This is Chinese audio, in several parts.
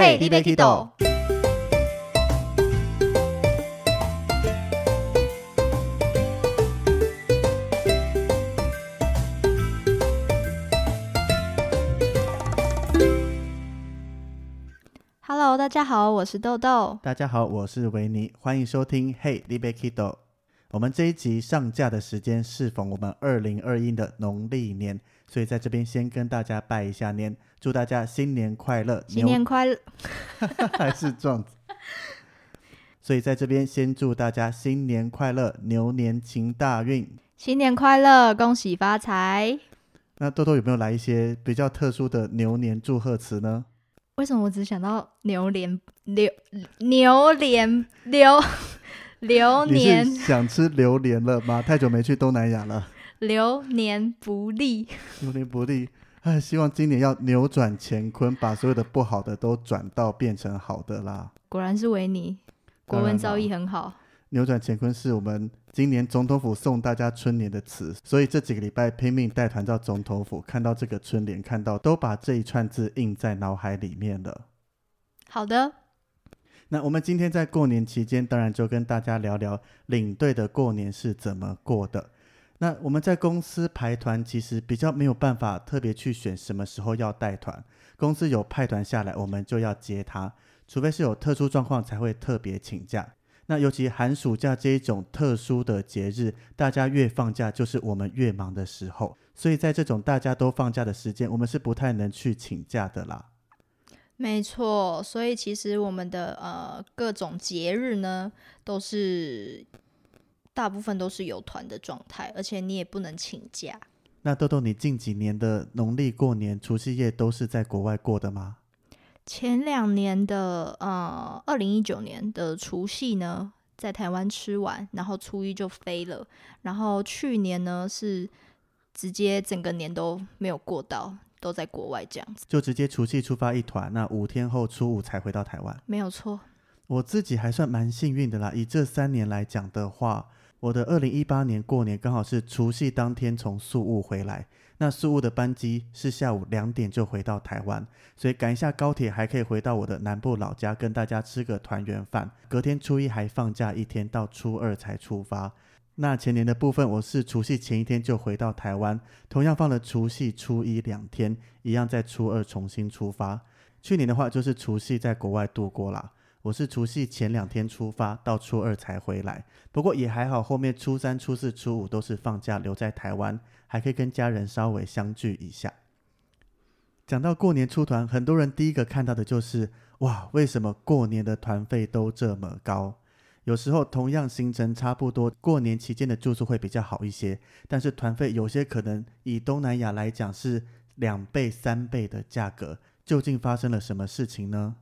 嘿你要去倒 Hello，大家好，我是豆豆。大家好，我是维尼，欢迎收听 Hey l i b e Kido。我们这一集上架的时间适逢我们二零二一的农历年，所以在这边先跟大家拜一下年，祝大家新年快乐，新年快乐！还是壮子。所以在这边先祝大家新年快乐，牛年行大运。新年快乐，恭喜发财！那豆豆有没有来一些比较特殊的牛年祝贺词呢？为什么我只想到牛年牛牛年流流你年想吃榴莲了吗？太久没去东南亚了，流年不利？流年不利。哎，希望今年要扭转乾坤，把所有的不好的都转到变成好的啦。果然是维尼，国文造诣很好。扭转乾坤是我们今年总统府送大家春联的词，所以这几个礼拜拼命带团到总统府，看到这个春联，看到都把这一串字印在脑海里面了。好的，那我们今天在过年期间，当然就跟大家聊聊领队的过年是怎么过的。那我们在公司排团，其实比较没有办法特别去选什么时候要带团，公司有派团下来，我们就要接他，除非是有特殊状况才会特别请假。那尤其寒暑假这一种特殊的节日，大家越放假，就是我们越忙的时候。所以在这种大家都放假的时间，我们是不太能去请假的啦。没错。所以其实我们的呃各种节日呢，都是大部分都是有团的状态，而且你也不能请假。那豆豆，你近几年的农历过年、除夕夜都是在国外过的吗？前两年的呃，二零一九年的除夕呢，在台湾吃完，然后初一就飞了。然后去年呢是直接整个年都没有过到，都在国外这样子，就直接除夕出发一团，那五天后初五才回到台湾。没有错。我自己还算蛮幸运的啦。以这三年来讲的话，我的二零一八年过年刚好是除夕当天从宿务回来，那宿务的班机是下午两点就回到台湾，所以赶一下高铁还可以回到我的南部老家跟大家吃个团圆饭。隔天初一还放假一天，到初二才出发。那前年的部分，我是除夕前一天就回到台湾，同样放了除夕、初一两天，一样在初二重新出发。去年的话就是除夕在国外度过啦，我是除夕前两天出发，到初二才回来。不过也还好，后面初三、初四、初五都是放假留在台湾，还可以跟家人稍微相聚一下。讲到过年出团，很多人第一个看到的就是哇，为什么过年的团费都这么高？有时候同样行程差不多，过年期间的住宿会比较好一些，但是团费有些可能以东南亚来讲是两倍、三倍的价格。究竟发生了什么事情呢？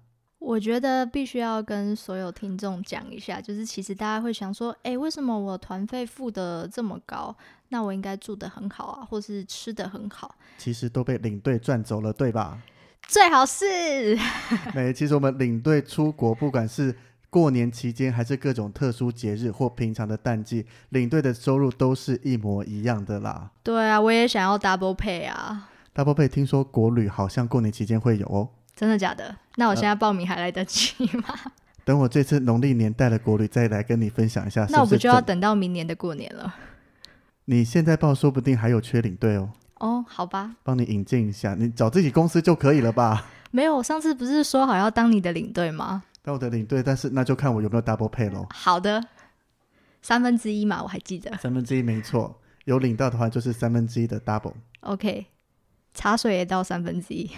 我觉得必须要跟所有听众讲一下，就是其实大家会想说，诶，为什么我团费付的这么高？那我应该住的很好啊，或是吃的很好，其实都被领队赚走了，对吧？最好是 没，其实我们领队出国，不管是过年期间还是各种特殊节日或平常的淡季，领队的收入都是一模一样的啦。对啊，我也想要 double pay 啊。Double Pay 听说国旅好像过年期间会有哦。真的假的？那我现在报名还来得及吗？等我这次农历年带了国旅，再来跟你分享一下是是那我不就要等到明年的过年了？你现在报，说不定还有缺领队哦，哦，好吧，帮你引进一下，你找自己公司就可以了吧？没有，我上次不是说好要当你的领队吗？当我的领队，但是那就看我有没有 Double Pay 咯。好的，三分之一嘛，我还记得。三分之一没错，有领到的话就是三分之一的 Double。OK，茶水也到三分之一。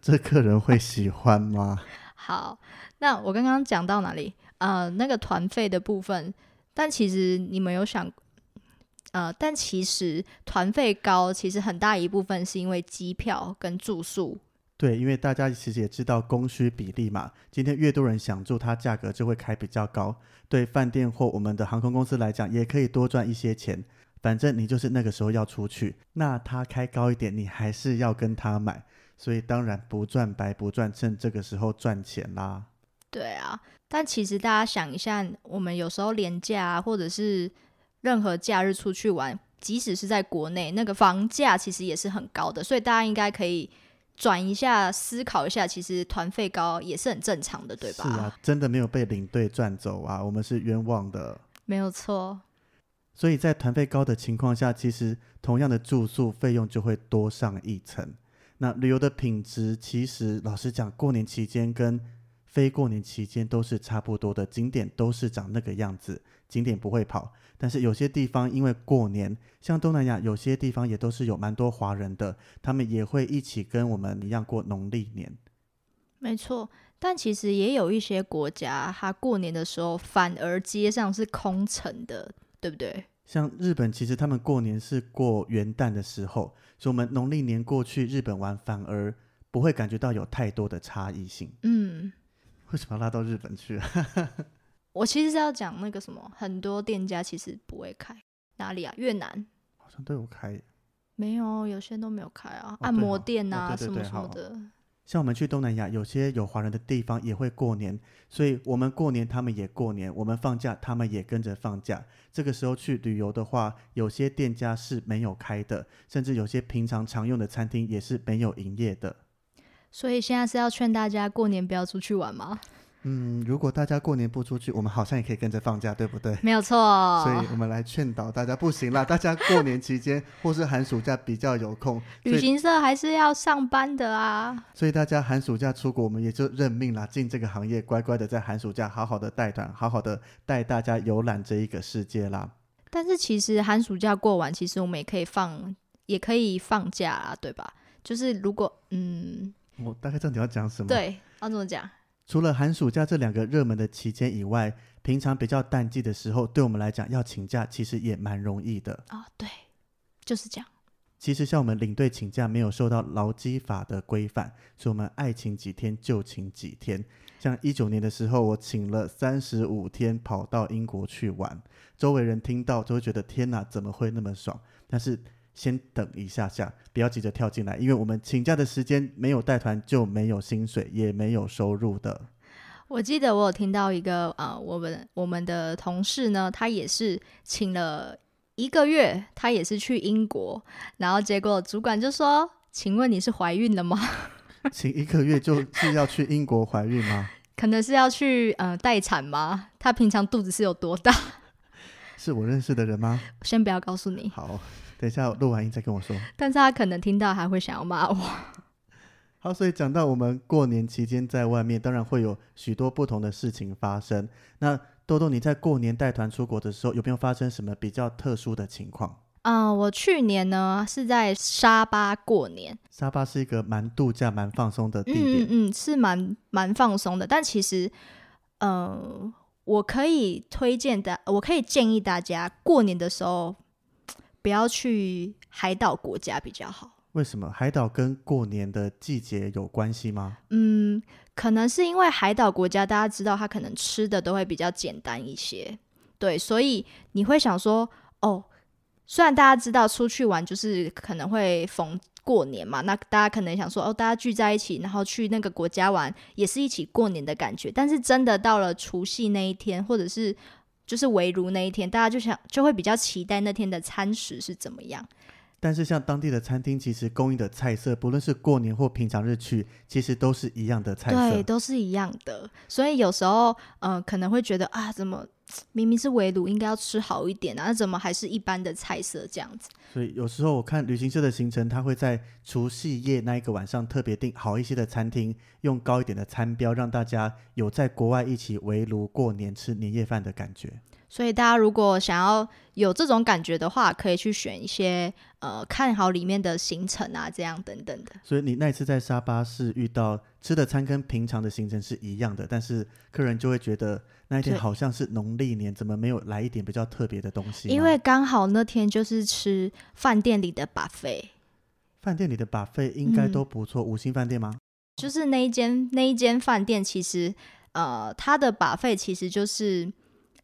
这客人会喜欢吗？好，那我刚刚讲到哪里？呃，那个团费的部分，但其实你们有想，呃，但其实团费高，其实很大一部分是因为机票跟住宿。对，因为大家其实也知道供需比例嘛，今天越多人想住，它价格就会开比较高。对饭店或我们的航空公司来讲，也可以多赚一些钱。反正你就是那个时候要出去，那他开高一点，你还是要跟他买。所以当然不赚白不赚，趁这个时候赚钱啦。对啊，但其实大家想一下，我们有时候廉价啊，或者是任何假日出去玩，即使是在国内，那个房价其实也是很高的，所以大家应该可以转一下，思考一下，其实团费高也是很正常的，对吧？是啊，真的没有被领队赚走啊，我们是冤枉的。没有错。所以在团费高的情况下，其实同样的住宿费用就会多上一层。那旅游的品质，其实老实讲，过年期间跟非过年期间都是差不多的，景点都是长那个样子，景点不会跑。但是有些地方因为过年，像东南亚有些地方也都是有蛮多华人的，他们也会一起跟我们一样过农历年。没错，但其实也有一些国家，它过年的时候反而街上是空城的，对不对？像日本，其实他们过年是过元旦的时候，所以我们农历年过去日本玩，反而不会感觉到有太多的差异性。嗯，为什么要拉到日本去？我其实是要讲那个什么，很多店家其实不会开，哪里啊？越南好像都有开，没有，有些都没有开啊，哦按摩店啊，什么什么的。像我们去东南亚，有些有华人的地方也会过年，所以我们过年他们也过年，我们放假他们也跟着放假。这个时候去旅游的话，有些店家是没有开的，甚至有些平常常用的餐厅也是没有营业的。所以现在是要劝大家过年不要出去玩吗？嗯，如果大家过年不出去，我们好像也可以跟着放假，对不对？没有错。所以我们来劝导大家，不行啦，大家过年期间或是寒暑假比较有空，旅行社还是要上班的啊。所以大家寒暑假出国，我们也就认命啦，进这个行业，乖乖的在寒暑假好好的带团，好好的带大家游览这一个世界啦。但是其实寒暑假过完，其实我们也可以放，也可以放假啦，对吧？就是如果嗯，我大概知道你要讲什么。，对，要怎么讲？除了寒暑假这两个热门的期间以外，平常比较淡季的时候，对我们来讲要请假其实也蛮容易的。哦，对，就是这样。其实像我们领队请假没有受到劳基法的规范，所以我们爱请几天就请几天。像一九年的时候，我请了三十五天跑到英国去玩，周围人听到都会觉得天哪，怎么会那么爽？但是先等一下下，不要急着跳进来，因为我们请假的时间没有带团就没有薪水，也没有收入的。我记得我有听到一个呃，我们我们的同事呢，他也是请了一个月，他也是去英国，然后结果主管就说：“请问你是怀孕了吗？请一个月就是要去英国怀孕吗？可能是要去呃待产吗？他平常肚子是有多大？是我认识的人吗？先不要告诉你，好，等一下录完音再跟我说。但是他可能听到还会想要骂我。好，所以讲到我们过年期间在外面，当然会有许多不同的事情发生。那豆豆，你在过年带团出国的时候，有没有发生什么比较特殊的情况？嗯、我去年呢是在沙巴过年，沙巴是一个蛮度假、蛮放松的地嗯点，嗯嗯，是蛮蛮放松的。但其实，呃，我可以推荐的，我可以建议大家过年的时候不要去海岛国家比较好。为什么海岛跟过年的季节有关系吗？嗯，可能是因为海岛国家，大家知道它可能吃的都会比较简单一些，对，所以你会想说，哦，虽然大家知道出去玩就是可能会逢过年嘛，那大家可能想说，哦，大家聚在一起，然后去那个国家玩，也是一起过年的感觉。但是真的到了除夕那一天，或者是就是围炉那一天，大家就想就会比较期待那天的餐食是怎么样。但是像当地的餐厅，其实供应的菜色，不论是过年或平常日去，其实都是一样的菜对，色。都是一样的。所以有时候，呃，可能会觉得啊，怎么明明是围炉，应该要吃好一点啊，那怎么还是一般的菜色这样子？所以有时候我看旅行社的行程，他会在除夕夜那一个晚上特别订好一些的餐厅，用高一点的餐标，让大家有在国外一起围炉过年吃年夜饭的感觉。所以大家如果想要有这种感觉的话，可以去选一些呃，看好里面的行程啊，这样等等的。所以你那一次在沙巴是遇到吃的餐跟平常的行程是一样的，但是客人就会觉得那一天好像是农历年，怎么没有来一点比较特别的东西？因为刚好那天就是吃饭店里的 buffet，饭店里的把费应该嗯都不错，五星饭店吗？就是那一间那一间饭店，其实呃，它的把费其实就是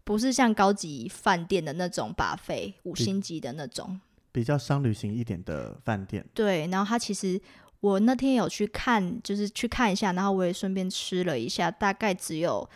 不是像高级饭店的那种把费，五星级的那种。比较商旅行一点的饭店。对，然后它其实我那天有去看，就是去看一下，然后我也顺便吃了一下，大概只有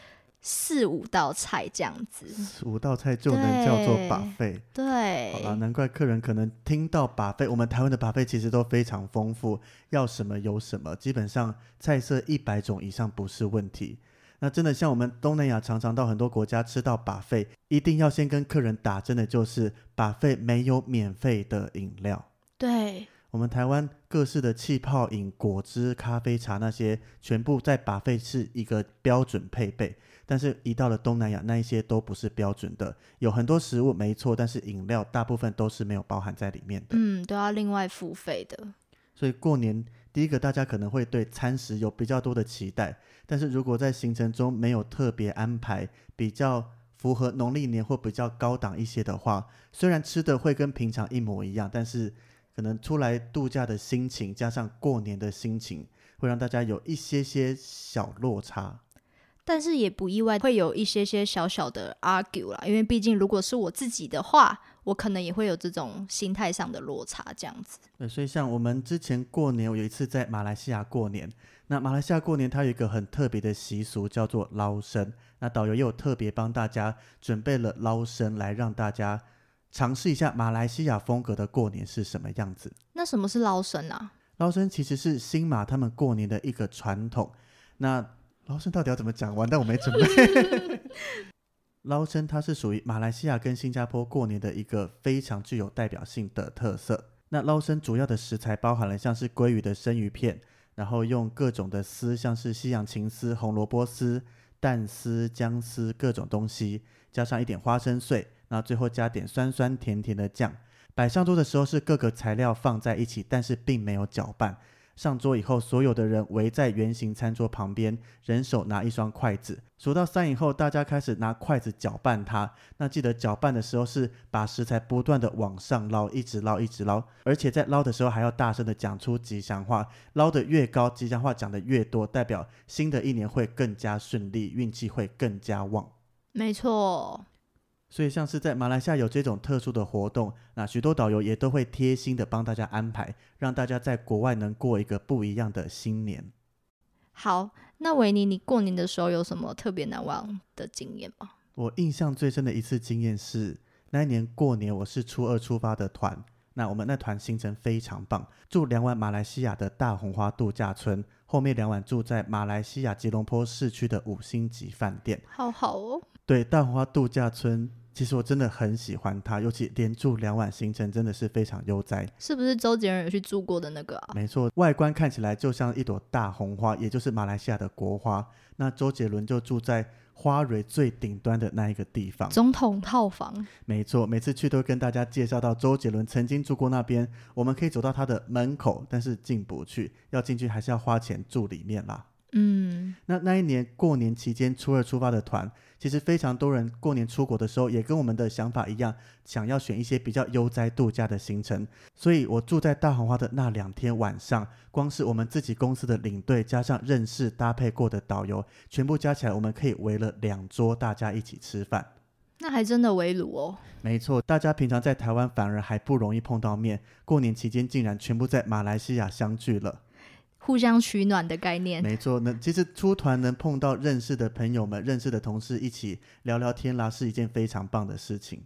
四五道菜这样子。五道菜就能叫做对把费。对好，啦，难怪客人可能听到把费，我们台湾的把费其实都非常丰富，要什么有什么，基本上菜色一百种以上不是问题。那真的像我们东南亚常常到很多国家吃到把费，一定要先跟客人打针的就是把费没有免费的饮料。对，我们台湾各式的气泡饮、果汁、咖啡、茶那些，全部在把费是一个标准配备。但是，一到了东南亚，那一些都不是标准的。有很多食物没错，但是饮料大部分都是没有包含在里面的。嗯，都要另外付费的。所以过年第一个，大家可能会对餐食有比较多的期待。但是如果在行程中没有特别安排，比较符合农历年或比较高档一些的话，虽然吃的会跟平常一模一样，但是可能出来度假的心情加上过年的心情，会让大家有一些些小落差。但是也不意外，会有一些些小小的 argue 啦，因为毕竟如果是我自己的话，我可能也会有这种心态上的落差，这样子。对，所以像我们之前过年，我有一次在马来西亚过年。那马来西亚过年，它有一个很特别的习俗，叫做捞生。那导游也有特别帮大家准备了捞生，来让大家尝试一下马来西亚风格的过年是什么样子。那什么是捞生啊？捞生其实是新马他们过年的一个传统。那捞生到底要怎么讲？完蛋，我没准备。捞生它是属于马来西亚跟新加坡过年的一个非常具有代表性的特色。那捞生主要的食材包含了像是鲑鱼的生鱼片，然后用各种的丝，像是西洋芹丝、红萝卜丝、蛋丝、姜丝各种东西，加上一点花生碎，然后最后加点酸酸甜甜的酱。摆上桌的时候是各个材料放在一起，但是并没有搅拌。上桌以后，所有的人围在圆形餐桌旁边，人手拿一双筷子。数到三以后，大家开始拿筷子搅拌它。那记得搅拌的时候是把食材不断的往上捞，一直捞，一直捞，而且在捞的时候还要大声的讲出吉祥话。捞得越高，吉祥话讲得越多，代表新的一年会更加顺利，运气会更加旺。没错，所以像是在马来西亚有这种特殊的活动，那许多导游也都会贴心的帮大家安排，让大家在国外能过一个不一样的新年。好，那维尼，你过年的时候有什么特别难忘的经验吗？我印象最深的一次经验是那一年过年，我是初二出发的团，那我们那团行程非常棒，住两晚马来西亚的大红花度假村，后面两晚住在马来西亚吉隆坡市区的五星级饭店。好好哦，对，大红花度假村，其实我真的很喜欢它，尤其连住两晚行程真的是非常悠哉。是不是周杰伦有去住过的那个啊？没错，外观看起来就像一朵大红花，也就是马来西亚的国花。那周杰伦就住在花蕊最顶端的那一个地方。总统套房，没错，每次去都跟大家介绍到周杰伦曾经住过那边。我们可以走到他的门口，但是进不去，要进去还是要花钱住里面啦。嗯，那那一年过年期间，初二出发的团，其实非常多人过年出国的时候，也跟我们的想法一样，想要选一些比较悠哉度假的行程。所以我住在大红花的那两天晚上，光是我们自己公司的领队加上认识搭配过的导游，全部加起来，我们可以围了两桌，大家一起吃饭。那还真的围炉哦。没错，大家平常在台湾反而还不容易碰到面，过年期间竟然全部在马来西亚相聚了。互相取暖的概念，没错，那其实出团能碰到认识的朋友们、认识的同事一起聊聊天啦，是一件非常棒的事情。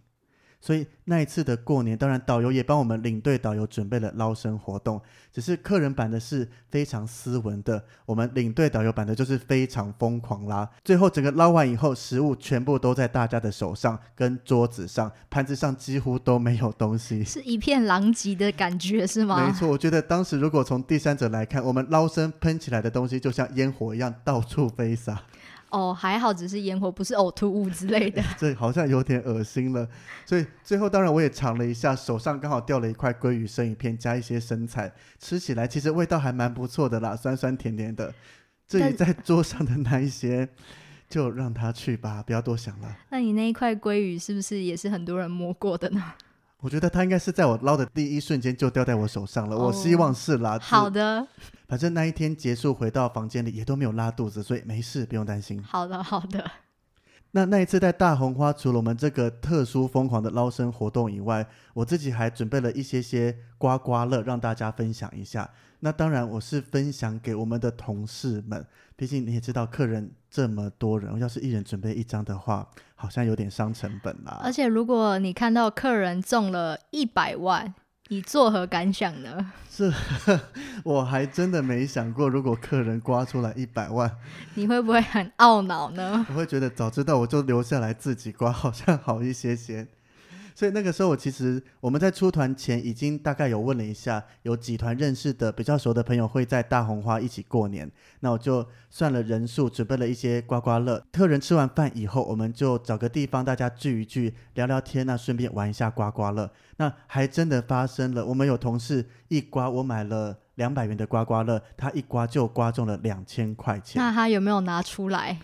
所以那一次的过年，当然导游也帮我们领队导游准备了捞生活动，只是客人版的是非常斯文的，我们领队导游版的就是非常疯狂啦。最后整个捞完以后，食物全部都在大家的手上跟桌子上，盘子上几乎都没有东西。是一片狼藉的感觉是吗？没错，我觉得当时如果从第三者来看，我们捞生喷起来的东西就像烟火一样到处飞洒，哦，还好只是烟火，不是呕吐物之类的。这好像有点恶心了。所以最后当然我也尝了一下，手上刚好掉了一块鲑鱼生鱼片，加一些生菜，吃起来其实味道还蛮不错的啦，酸酸甜甜的。至于在桌上的那一些，就让他去吧，不要多想了。那你那一块鲑鱼是不是也是很多人摸过的呢？我觉得它应该是在我捞的第一瞬间就掉在我手上了，我希望是啦。好的，反正那一天结束回到房间里也都没有拉肚子，所以没事，不用担心。好的，好的。那那一次在大红花，除了我们这个特殊疯狂的捞生活动以外，我自己还准备了一些些刮刮乐让大家分享一下。那当然我是分享给我们的同事们，毕竟你也知道客人这么多人，要是一人准备一张的话，好像有点伤成本啦。而且如果你看到客人中了一百万，你作何感想呢？是，我还真的没想过，如果客人刮出来一百万，你会不会很懊恼呢？我会觉得早知道我就留下来自己刮，好像好一些些。所以那个时候，我其实我们在出团前已经大概有问了一下，有几团认识的比较熟的朋友会在大红花一起过年。那我就算了人数，准备了一些刮刮乐。客人吃完饭以后，我们就找个地方大家聚一聚，聊聊天，那顺便玩一下刮刮乐。那还真的发生了，我们有同事一刮，我买了两百元的刮刮乐，他一刮就刮中了两千块钱。那他有没有拿出来？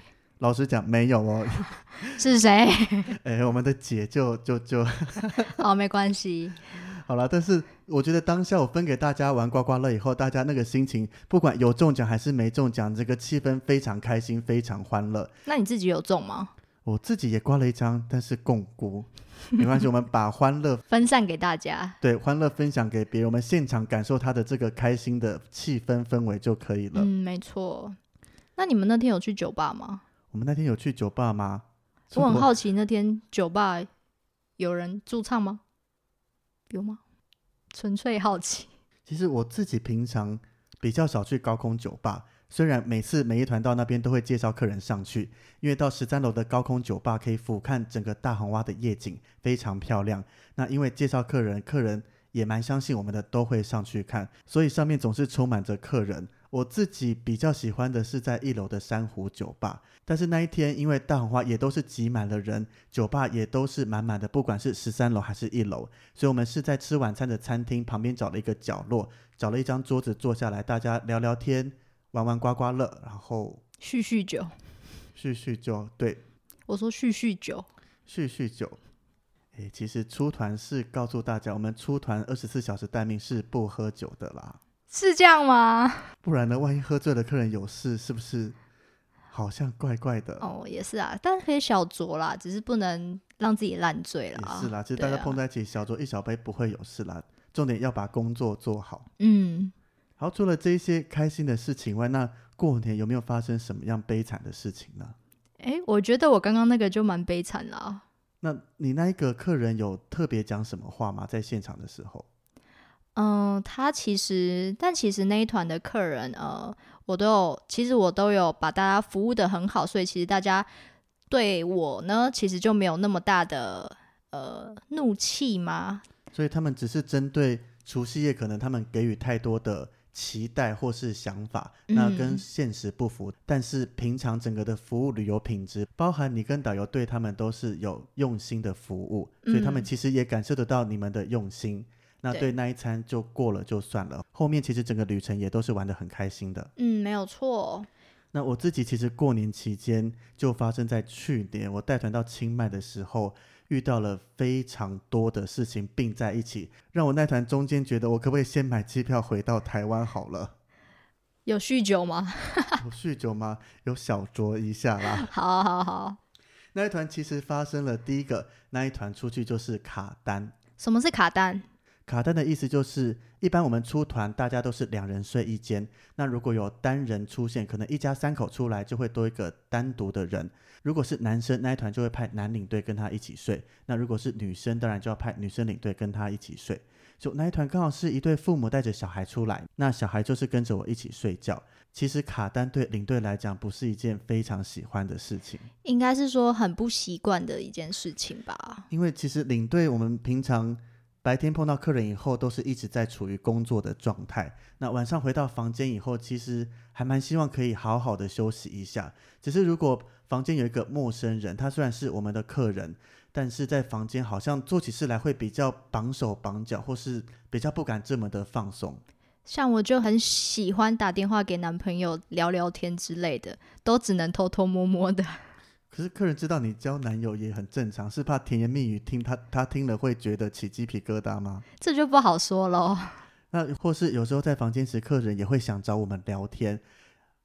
老实讲，没有哦。是谁？哎，我们的姐就就就。好，没关系。好了，但是我觉得当下我分给大家玩刮刮乐以后，大家那个心情，不管有中奖还是没中奖，这个气氛非常开心，非常欢乐。那你自己有中吗？我自己也刮了一张，但是共估，没关系，我们把欢乐分散给大家。对，欢乐分享给别人，我们现场感受他的这个开心的气氛氛围就可以了。嗯，没错。那你们那天有去酒吧吗？我们那天有去酒吧吗？我很好奇，那天酒吧有人驻唱吗？有吗？纯粹好奇。其实我自己平常比较少去高空酒吧，虽然每次每一团到那边都会介绍客人上去，因为到十三楼的高空酒吧可以俯瞰整个大红洼的夜景，非常漂亮。那因为介绍客人，客人也蛮相信我们的，都会上去看，所以上面总是充满着客人。我自己比较喜欢的是在一楼的珊瑚酒吧，但是那一天因为大红花也都是挤满了人，酒吧也都是满满的，不管是十三楼还是一楼，所以我们是在吃晚餐的餐厅旁边找了一个角落，找了一张桌子坐下来，大家聊聊天，玩玩刮刮乐，然后叙叙酒，叙叙酒，对，我说叙叙酒，叙叙酒，诶，其实出团是告诉大家，我们出团二十四小时待命是不喝酒的啦。是这样吗？不然呢？万一喝醉的客人有事，是不是好像怪怪的？哦，也是啊，但可以小酌啦，只是不能让自己烂醉了。是啦，其实大家碰在一起，小酌一小杯不会有事啦。重点要把工作做好。嗯。好，除了这些开心的事情外，那过年有没有发生什么样悲惨的事情呢？哎，我觉得我刚刚那个就蛮悲惨了。那你那一个客人有特别讲什么话吗？在现场的时候？嗯，他其实，但其实那一团的客人，呃，我都有，其实我都有把大家服务的很好，所以其实大家对我呢，其实就没有那么大的呃怒气吗？所以他们只是针对除夕夜，可能他们给予太多的期待或是想法，那跟现实不符。但是平常整个的服务旅游品质，包含你跟导游对他们都是有用心的服务，所以他们其实也感受得到你们的用心。那对那一餐就过了就算了，后面其实整个旅程也都是玩的很开心的。嗯，没有错。那我自己其实过年期间就发生在去年，我带团到清迈的时候，遇到了非常多的事情并在一起，让我那团中间觉得我可不可以先买机票回到台湾好了？有酗酒吗？有酗酒吗？有小酌一下啦。好好好。那一团其实发生了第一个，那一团出去就是卡单。什么是卡单？卡单的意思就是，一般我们出团，大家都是两人睡一间。那如果有单人出现，可能一家三口出来就会多一个单独的人。如果是男生，那一团就会派男领队跟他一起睡。那如果是女生，当然就要派女生领队跟他一起睡。就那一团刚好是一对父母带着小孩出来，那小孩就是跟着我一起睡觉。其实卡单对领队来讲不是一件非常喜欢的事情，应该是说很不习惯的一件事情吧。因为其实领队我们平常。白天碰到客人以后，都是一直在处于工作的状态。那晚上回到房间以后，其实还蛮希望可以好好的休息一下。只是如果房间有一个陌生人，他虽然是我们的客人，但是在房间好像做起事来会比较绑手绑脚，或是比较不敢这么的放松。像我就很喜欢打电话给男朋友聊聊天之类的，都只能偷偷摸摸的。可是客人知道你交男友也很正常，是怕甜言蜜语听他他听了会觉得起鸡皮疙瘩吗？这就不好说喽。那或是有时候在房间时，客人也会想找我们聊天，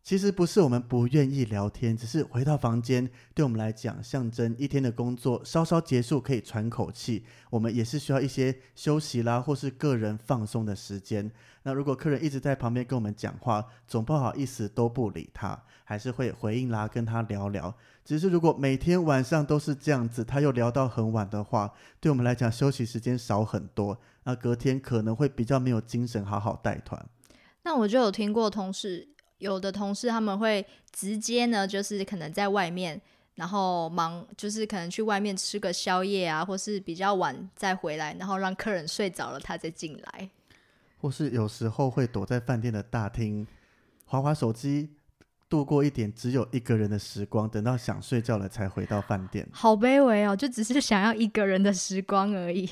其实不是我们不愿意聊天，只是回到房间，对我们来讲，象征一天的工作稍稍结束，可以喘口气。我们也是需要一些休息啦，或是个人放松的时间。那如果客人一直在旁边跟我们讲话，总不好意思都不理他，还是会回应啦，跟他聊聊。只是如果每天晚上都是这样子，他又聊到很晚的话，对我们来讲休息时间少很多，那隔天可能会比较没有精神好好带团。那我就有听过同事。有的同事他们会直接呢，就是可能在外面，然后忙，就是可能去外面吃个宵夜啊，或是比较晚再回来，然后让客人睡着了，他再进来。或是有时候会躲在饭店的大厅，划划手机，度过一点只有一个人的时光，等到想睡觉了才回到饭店。好卑微哦，就只是想要一个人的时光而已。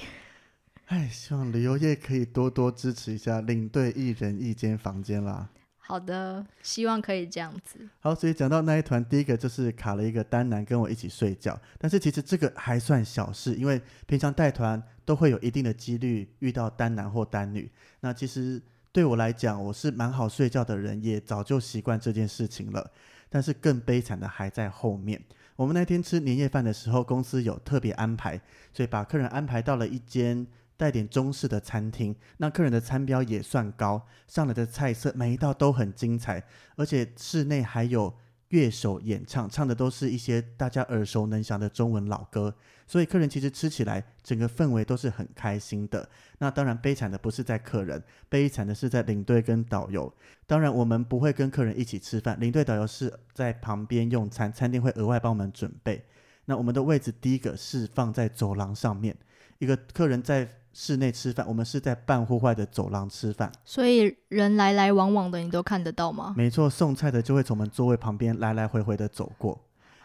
哎，希望旅游业可以多多支持一下领队一人一间房间啦。好的，希望可以这样子。好，所以讲到那一团，第一个就是卡了一个单男跟我一起睡觉，但是其实这个还算小事，因为平常带团都会有一定的几率遇到单男或单女。那其实对我来讲，我是蛮好睡觉的人，也早就习惯这件事情了。但是更悲惨的还在后面。我们那天吃年夜饭的时候，公司有特别安排，所以把客人安排到了一间。带点中式的餐厅，那客人的餐标也算高，上来的菜色每一道都很精彩，而且室内还有乐手演唱，唱的都是一些大家耳熟能详的中文老歌，所以客人其实吃起来整个氛围都是很开心的。那当然悲惨的不是在客人，悲惨的是在领队跟导游。当然我们不会跟客人一起吃饭，领队导游是在旁边用餐，餐厅会额外帮我们准备。那我们的位置第一个是放在走廊上面，一个客人在。室内吃饭，我们是在半户外的走廊吃饭，所以人来来往往的，你都看得到吗？没错，送菜的就会从我们座位旁边来来回回的走过。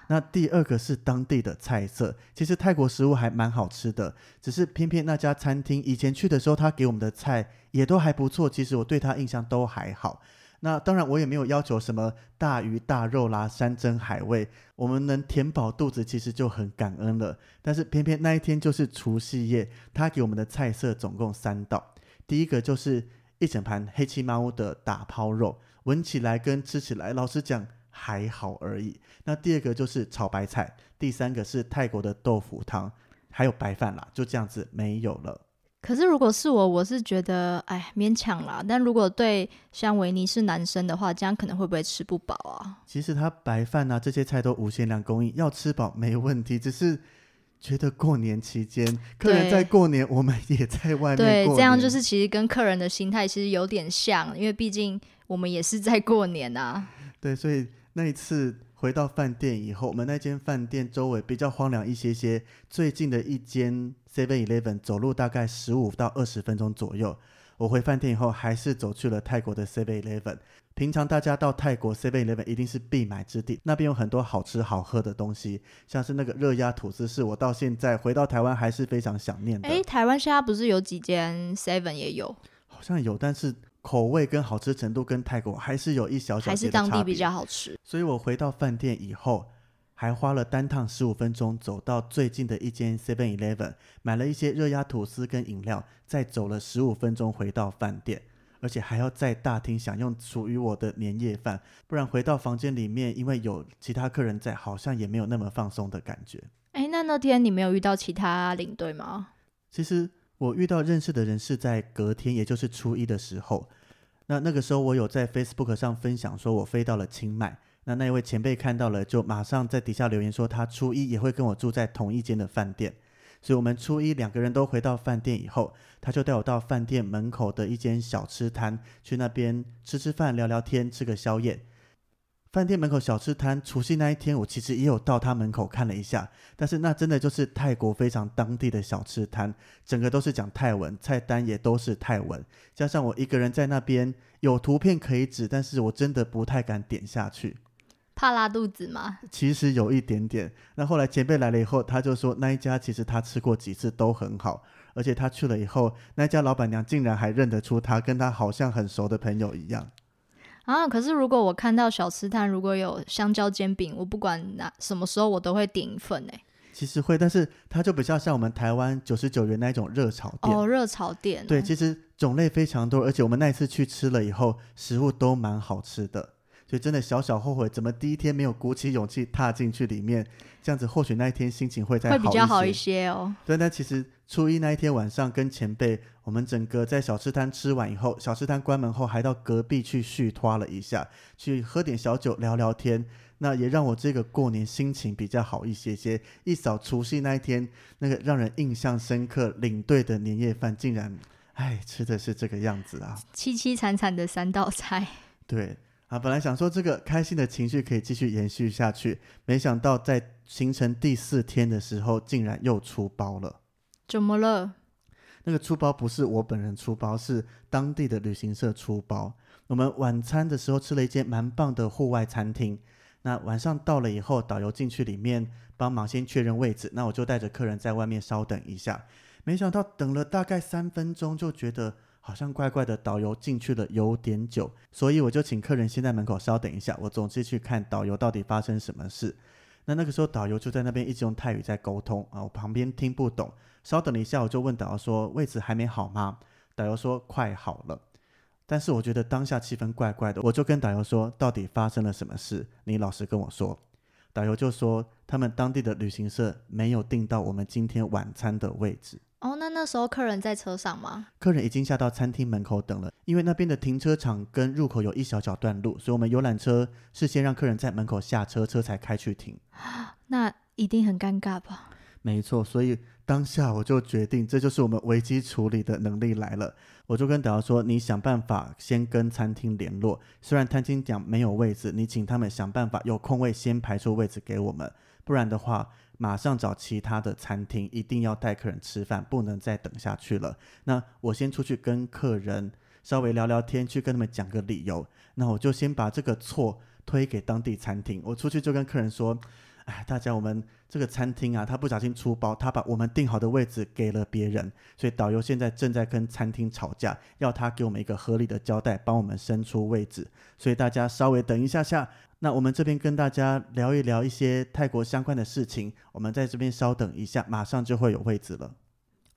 那第二个是当地的菜色，其实泰国食物还蛮好吃的，只是偏偏那家餐厅以前去的时候，他给我们的菜也都还不错，其实我对他印象都还好。那当然，我也没有要求什么大鱼大肉啦、山珍海味，我们能填饱肚子，其实就很感恩了。但是偏偏那一天就是除夕夜，他给我们的菜色总共三道，第一个就是一整盘黑漆猫的打抛肉，闻起来跟吃起来，老实讲还好而已。那第二个就是炒白菜，第三个是泰国的豆腐汤，还有白饭啦，就这样子没有了。可是如果是我，我是觉得，哎，勉强啦。但如果对像维尼是男生的话，这样可能会不会吃不饱啊？其实他白饭啊这些菜都无限量供应，要吃饱没问题。只是觉得过年期间，客人在过年，我们也在外面。对，这样就是其实跟客人的心态其实有点像，因为毕竟我们也是在过年啊。对，所以那一次。回到饭店以后，我们那间饭店周围比较荒凉一些些，最近的一间 Seven Eleven 走路大概十五到二十分钟左右。我回饭店以后，还是走去了泰国的 Seven Eleven。平常大家到泰国 Seven Eleven 一定是必买之地，那边有很多好吃好喝的东西，像是那个热压吐司，是我到现在回到台湾还是非常想念的。哎，台湾现在不是有几间 Seven 也有？好像有，但是。口味跟好吃程度跟泰国还是有一小小还是当地比较好吃。所以我回到饭店以后，还花了单趟十五分钟走到最近的一间 Seven Eleven，买了一些热压吐司跟饮料，再走了十五分钟回到饭店，而且还要在大厅享用属于我的年夜饭，不然回到房间里面，因为有其他客人在，好像也没有那么放松的感觉。哎，那那天你没有遇到其他领队吗？其实。我遇到认识的人是在隔天，也就是初一的时候。那那个时候，我有在 Facebook 上分享说，我飞到了清迈。那那一位前辈看到了，就马上在底下留言说，他初一也会跟我住在同一间的饭店。所以，我们初一两个人都回到饭店以后，他就带我到饭店门口的一间小吃摊，去那边吃吃饭、聊聊天、吃个宵夜。饭店门口小吃摊，除夕那一天，我其实也有到他门口看了一下，但是那真的就是泰国非常当地的小吃摊，整个都是讲泰文，菜单也都是泰文，加上我一个人在那边，有图片可以指，但是我真的不太敢点下去，怕拉肚子吗？其实有一点点。那后来前辈来了以后，他就说那一家其实他吃过几次都很好，而且他去了以后，那家老板娘竟然还认得出他，跟他好像很熟的朋友一样。啊！可是如果我看到小吃摊如果有香蕉煎饼，我不管哪什么时候我都会点一份诶。其实会，但是它就比较像我们台湾九十九元那一种热炒店哦，热炒店。对，其实种类非常多，而且我们那一次去吃了以后，食物都蛮好吃的。所以真的小小后悔，怎么第一天没有鼓起勇气踏进去里面？这样子或许那一天心情会再会比较好一一些哦。对，那其实初一那一天晚上跟前辈，我们整个在小吃摊吃完以后，小吃摊关门后，还到隔壁去续拖了一下，去喝点小酒聊聊天。那也让我这个过年心情比较好一些些。一扫除夕那一天，那个让人印象深刻领队的年夜饭，竟然，哎，吃的是这个样子啊！凄凄惨惨的三道菜。对啊，本来想说这个开心的情绪可以继续延续下去，没想到在行程第四天的时候，竟然又出包了。怎么了？那个出包不是我本人出包，是当地的旅行社出包。我们晚餐的时候吃了一间蛮棒的户外餐厅。那晚上到了以后，导游进去里面帮忙先确认位置，那我就带着客人在外面稍等一下。没想到等了大概三分钟，就觉得好像怪怪的，导游进去了有点久，所以我就请客人先在门口稍等一下，我总是去看导游到底发生什么事。那那个时候导游就在那边一直用泰语在沟通啊，我旁边听不懂，稍等了一下，我就问导游说位置还没好吗？导游说快好了。但是我觉得当下气氛怪怪的，我就跟导游说，到底发生了什么事？你老实跟我说。导游就说，他们当地的旅行社没有订到我们今天晚餐的位置。哦，那那时候客人在车上吗？客人已经下到餐厅门口等了，因为那边的停车场跟入口有一小小段路，所以我们游览车是先让客人在门口下车，车才开去停。那一定很尴尬吧？没错，所以当下我就决定，这就是我们危机处理的能力来了。我就跟导游说：“你想办法先跟餐厅联络，虽然餐厅讲没有位置，你请他们想办法有空位先排出位置给我们，不然的话，马上找其他的餐厅，一定要带客人吃饭，不能再等下去了。那我先出去跟客人稍微聊聊天，去跟他们讲个理由。那我就先把这个错推给当地餐厅。我出去就跟客人说。”哎，大家，我们这个餐厅啊，他不小心出包，他把我们订好的位置给了别人，所以导游现在正在跟餐厅吵架，要他给我们一个合理的交代，帮我们伸出位置。所以大家稍微等一下下，那我们这边跟大家聊一聊一些泰国相关的事情，我们在这边稍等一下，马上就会有位置了。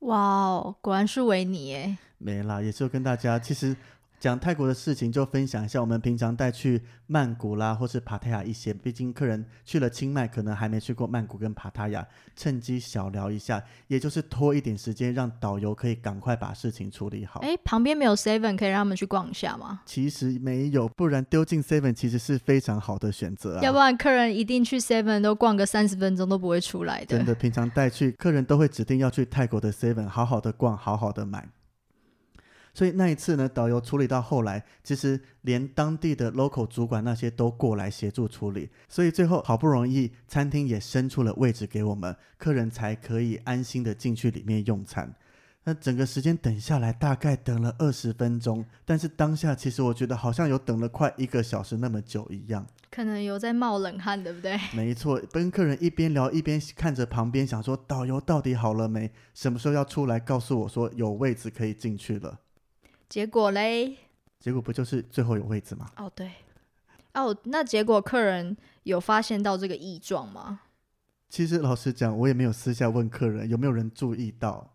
哇哦，果然是维尼诶。没啦，也是跟大家其实。讲泰国的事情，就分享一下我们平常带去曼谷啦，或是帕塔亚一些。毕竟客人去了清迈，可能还没去过曼谷跟帕塔亚，趁机小聊一下，也就是拖一点时间，让导游可以赶快把事情处理好。哎，旁边没有 Seven 可以让他们去逛一下吗？其实没有，不然丢进 Seven 其实是非常好的选择啊。要不然客人一定去 Seven 都逛个三十分钟都不会出来的。真的，平常带去客人都会指定要去泰国的 Seven，好好的逛，好好的买。所以那一次呢，导游处理到后来，其实连当地的 local 主管那些都过来协助处理，所以最后好不容易餐厅也伸出了位置给我们，客人才可以安心的进去里面用餐。那整个时间等下来大概等了二十分钟，但是当下其实我觉得好像有等了快一个小时那么久一样，可能有在冒冷汗，对不对？没错，跟客人一边聊一边看着旁边，想说导游到底好了没？什么时候要出来告诉我说有位置可以进去了？结果嘞？结果不就是最后有位置吗？哦，对。哦，那结果客人有发现到这个异状吗？其实老实讲，我也没有私下问客人有没有人注意到。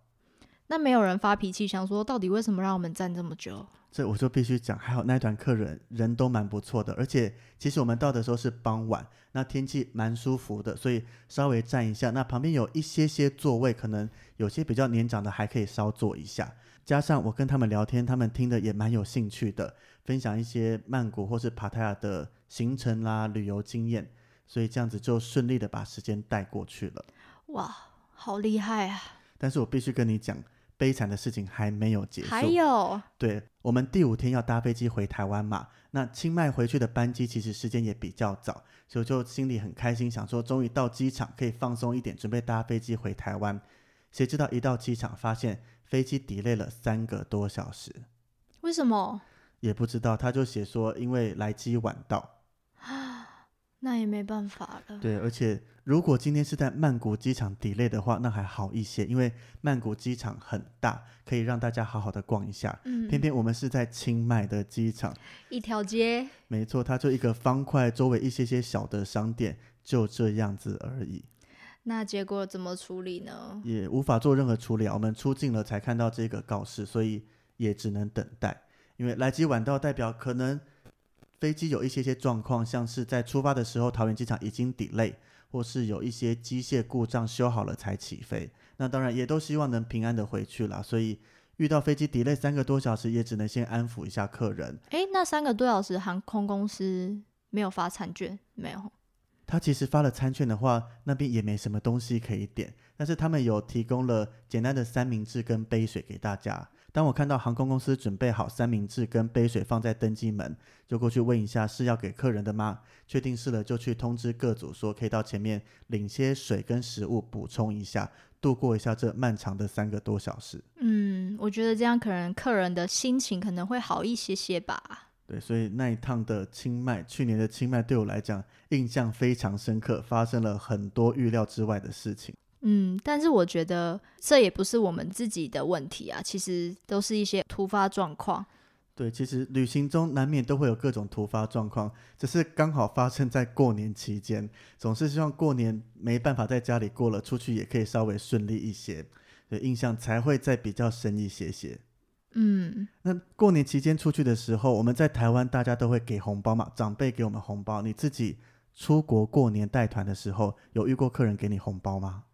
那没有人发脾气，想说到底为什么让我们站这么久？这我就必须讲，还好那一团客人人都蛮不错的，而且其实我们到的时候是傍晚，那天气蛮舒服的，所以稍微站一下。那旁边有一些些座位，可能有些比较年长的还可以稍坐一下。加上我跟他们聊天，他们听的也蛮有兴趣的，分享一些曼谷或是帕塔亚的行程啦、旅游经验，所以这样子就顺利的把时间带过去了。哇，好厉害啊！但是我必须跟你讲，悲惨的事情还没有结束。还有，对我们第五天要搭飞机回台湾嘛，那清迈回去的班机其实时间也比较早，所以就心里很开心，想说终于到机场可以放松一点，准备搭飞机回台湾。谁知道一到机场发现。飞机 delay 了三个多小时，为什么？也不知道，他就写说因为来机晚到，那也没办法了。对，而且如果今天是在曼谷机场 delay 的话，那还好一些，因为曼谷机场很大，可以让大家好好的逛一下。嗯，偏偏我们是在清迈的机场，一条街，没错，它就一个方块，周围一些些小的商店，就这样子而已。那结果怎么处理呢？也无法做任何处理啊！我们出境了才看到这个告示，所以也只能等待。因为来机晚到，代表可能飞机有一些些状况，像是在出发的时候桃园机场已经 delay，或是有一些机械故障修好了才起飞。那当然也都希望能平安的回去啦，所以遇到飞机 delay 三个多小时，也只能先安抚一下客人。诶，那三个多小时航空公司没有发餐券没有？他其实发了餐券的话，那边也没什么东西可以点，但是他们有提供了简单的三明治跟杯水给大家。当我看到航空公司准备好三明治跟杯水放在登机门，就过去问一下是要给客人的吗？确定是了，就去通知各组说可以到前面领些水跟食物补充一下，度过一下这漫长的三个多小时。嗯，我觉得这样可能客人的心情可能会好一些些吧。对，所以那一趟的清迈，去年的清迈对我来讲印象非常深刻，发生了很多预料之外的事情。嗯，但是我觉得这也不是我们自己的问题啊，其实都是一些突发状况。对，其实旅行中难免都会有各种突发状况，只是刚好发生在过年期间，总是希望过年没办法在家里过了，出去也可以稍微顺利一些，对，印象才会再比较深一些些。嗯，那过年期间出去的时候，我们在台湾大家都会给红包嘛，长辈给我们红包。你自己出国过年带团的时候，有遇过客人给你红包吗？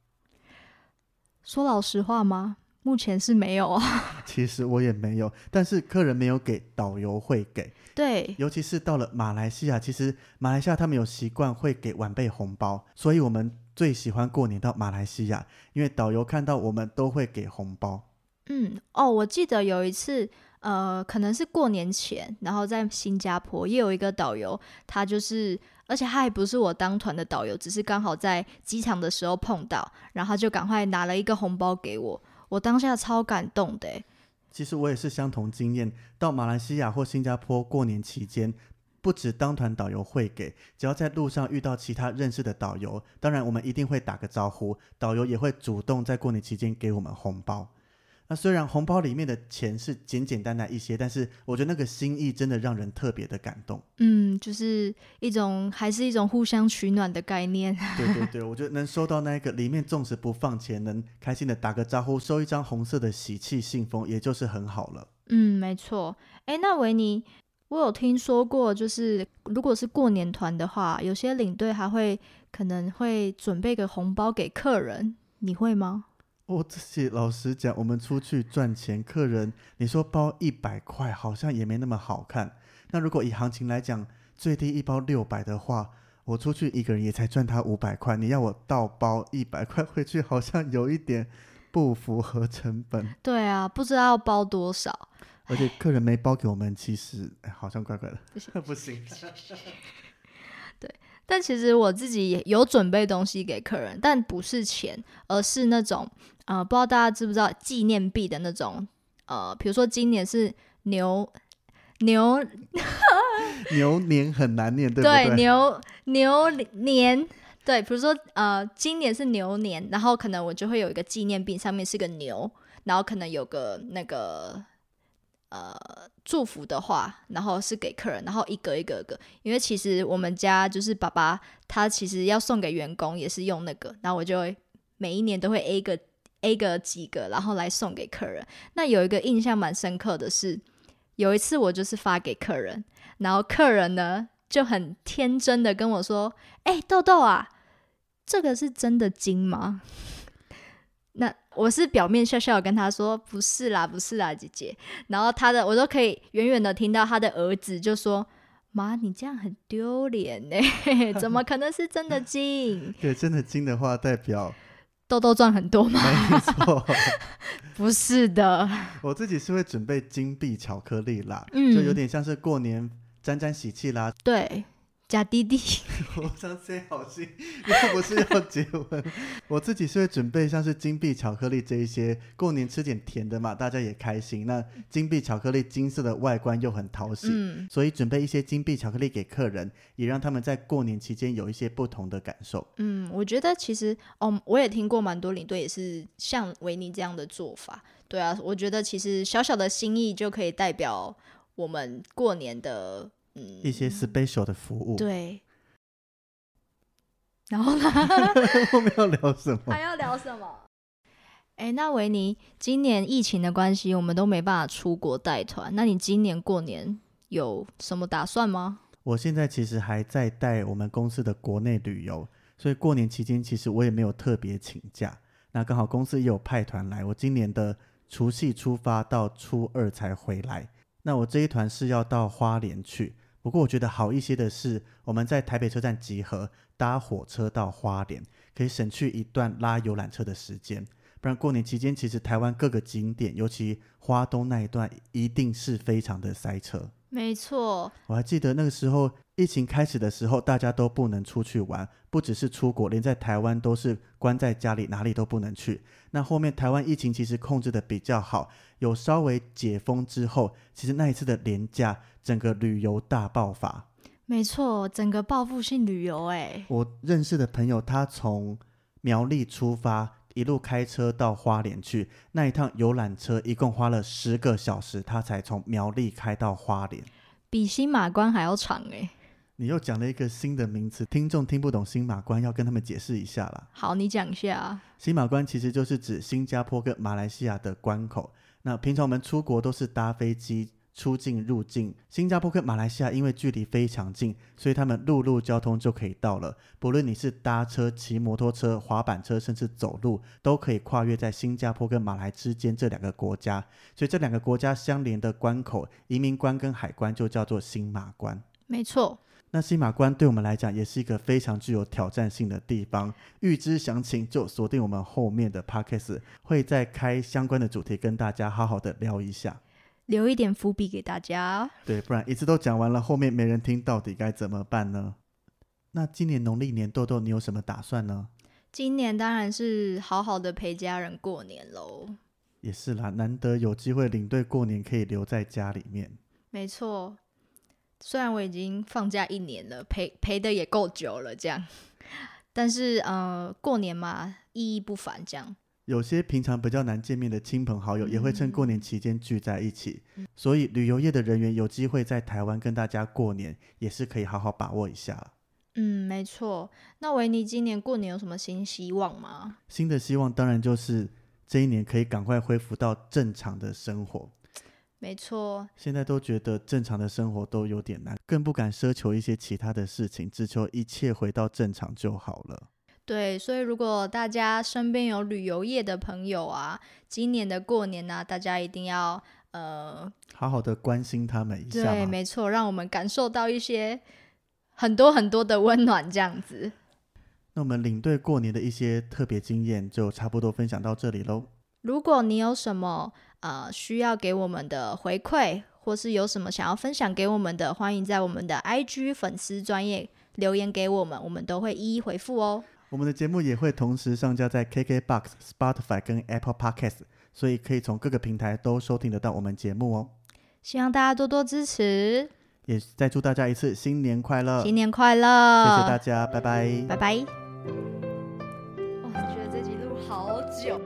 说老实话吗？目前是没有啊。其实我也没有，但是客人没有给，导游会给。对，尤其是到了马来西亚，其实马来西亚他们有习惯会给晚辈红包，所以我们最喜欢过年到马来西亚，因为导游看到我们都会给红包。嗯，哦，我记得有一次，呃，可能是过年前，然后在新加坡也有一个导游，他就是，而且他还不是我当团的导游，只是刚好在机场的时候碰到，然后就赶快拿了一个红包给我，我当下超感动的。其实我也是相同经验，到马来西亚或新加坡过年期间，不止当团导游会给，只要在路上遇到其他认识的导游，当然我们一定会打个招呼，导游也会主动在过年期间给我们红包。那虽然红包里面的钱是简简单单一些，但是我觉得那个心意真的让人特别的感动。嗯，就是一种还是一种互相取暖的概念。对对对，我觉得能收到那个里面纵使不放钱，能开心的打个招呼，收一张红色的喜气信封，也就是很好了。嗯，没错。哎，那维尼，我有听说过，就是如果是过年团的话，有些领队还会可能会准备个红包给客人，你会吗？我自己老实讲，我们出去赚钱，客人你说包一百块，好像也没那么好看。那如果以行情来讲，最低一包六百的话，我出去一个人也才赚他五百块。你要我倒包一百块回去，好像有一点不符合成本。对啊，不知道要包多少。而且客人没包给我们，其实好像怪怪的。不行，不行。对。但其实我自己也有准备东西给客人，但不是钱，而是那种呃，不知道大家知不知道纪念币的那种呃，比如说今年是牛牛 牛年很难念，对不对？对，牛牛年，对，比如说呃，今年是牛年，然后可能我就会有一个纪念币，上面是个牛，然后可能有个那个。呃，祝福的话，然后是给客人，然后一个一个个，因为其实我们家就是爸爸，他其实要送给员工也是用那个，然后我就会每一年都会 A 个 A 个几个，然后来送给客人。那有一个印象蛮深刻的是，有一次我就是发给客人，然后客人呢就很天真的跟我说：“哎，豆豆啊，这个是真的金吗？” 那我是表面笑笑跟他说不是啦，不是啦，姐姐。然后他的我都可以远远的听到他的儿子就说：“妈，你这样很丢脸呢，怎么可能是真的金？” 对，真的金的话代表豆豆赚很多吗？没错，不是的。我自己是会准备金币巧克力啦，嗯，就有点像是过年沾沾喜气啦。对。假弟弟，我想先好心，又不是要结婚。我自己是会准备像是金币巧克力这一些，过年吃点甜的嘛，大家也开心。那金币巧克力金色的外观又很讨喜，所以准备一些金币巧克力给客人，也让他们在过年期间有一些不同的感受。嗯，我觉得其实哦，我也听过蛮多领队也是像维尼这样的做法。对啊，我觉得其实小小的心意就可以代表我们过年的。一些 special 的服务，对。然后呢？我们要聊什么？还要聊什么？哎，那维尼，今年疫情的关系，我们都没办法出国带团。那你今年过年有什么打算吗？我现在其实还在带我们公司的国内旅游，所以过年期间其实我也没有特别请假。那刚好公司也有派团来，我今年的除夕出发到初二才回来。那我这一团是要到花莲去，不过我觉得好一些的是，我们在台北车站集合，搭火车到花莲，可以省去一段拉游览车的时间。不然过年期间，其实台湾各个景点，尤其花东那一段，一定是非常的塞车。没错，我还记得那个时候疫情开始的时候，大家都不能出去玩，不只是出国，连在台湾都是关在家里，哪里都不能去。那后面台湾疫情其实控制的比较好，有稍微解封之后，其实那一次的廉价，整个旅游大爆发。没错，整个报复性旅游，哎，我认识的朋友，他从苗栗出发。一路开车到花莲去，那一趟游览车一共花了十个小时，他才从苗栗开到花莲，比新马关还要长哎！你又讲了一个新的名词，听众听不懂新马关，要跟他们解释一下啦。好，你讲一下。新马关其实就是指新加坡跟马来西亚的关口。那平常我们出国都是搭飞机。出境入境，新加坡跟马来西亚因为距离非常近，所以他们陆路交通就可以到了。不论你是搭车、骑摩托车、滑板车，甚至走路，都可以跨越在新加坡跟马来之间这两个国家。所以这两个国家相连的关口，移民关跟海关就叫做新马关。没错，那新马关对我们来讲也是一个非常具有挑战性的地方。预知详情就锁定我们后面的 podcast，会再开相关的主题跟大家好好的聊一下。留一点伏笔给大家，对，不然一次都讲完了，后面没人听，到底该怎么办呢？那今年农历年豆豆，你有什么打算呢？今年当然是好好的陪家人过年喽。也是啦，难得有机会领队过年，可以留在家里面。没错，虽然我已经放假一年了，陪陪的也够久了，这样，但是呃，过年嘛，意义不凡，这样。有些平常比较难见面的亲朋好友，也会趁过年期间聚在一起。所以旅游业的人员有机会在台湾跟大家过年，也是可以好好把握一下。嗯，没错。那维尼今年过年有什么新希望吗？新的希望当然就是这一年可以赶快恢复到正常的生活。没错。现在都觉得正常的生活都有点难，更不敢奢求一些其他的事情，只求一切回到正常就好了。对，所以如果大家身边有旅游业的朋友啊，今年的过年呢，大家一定要呃，好好的关心他们一下。对，没错，让我们感受到一些很多很多的温暖，这样子。那我们领队过年的一些特别经验就差不多分享到这里喽。如果你有什么呃需要给我们的回馈，或是有什么想要分享给我们的，欢迎在我们的 IG 粉丝专业留言给我们，我们都会一一回复哦。我们的节目也会同时上架在 KKBOX、Spotify 跟 Apple Podcast，所以可以从各个平台都收听得到我们节目哦。希望大家多多支持，也再祝大家一次新年快乐！新年快乐！谢谢大家，拜拜！拜拜！哇，觉得这集录好久。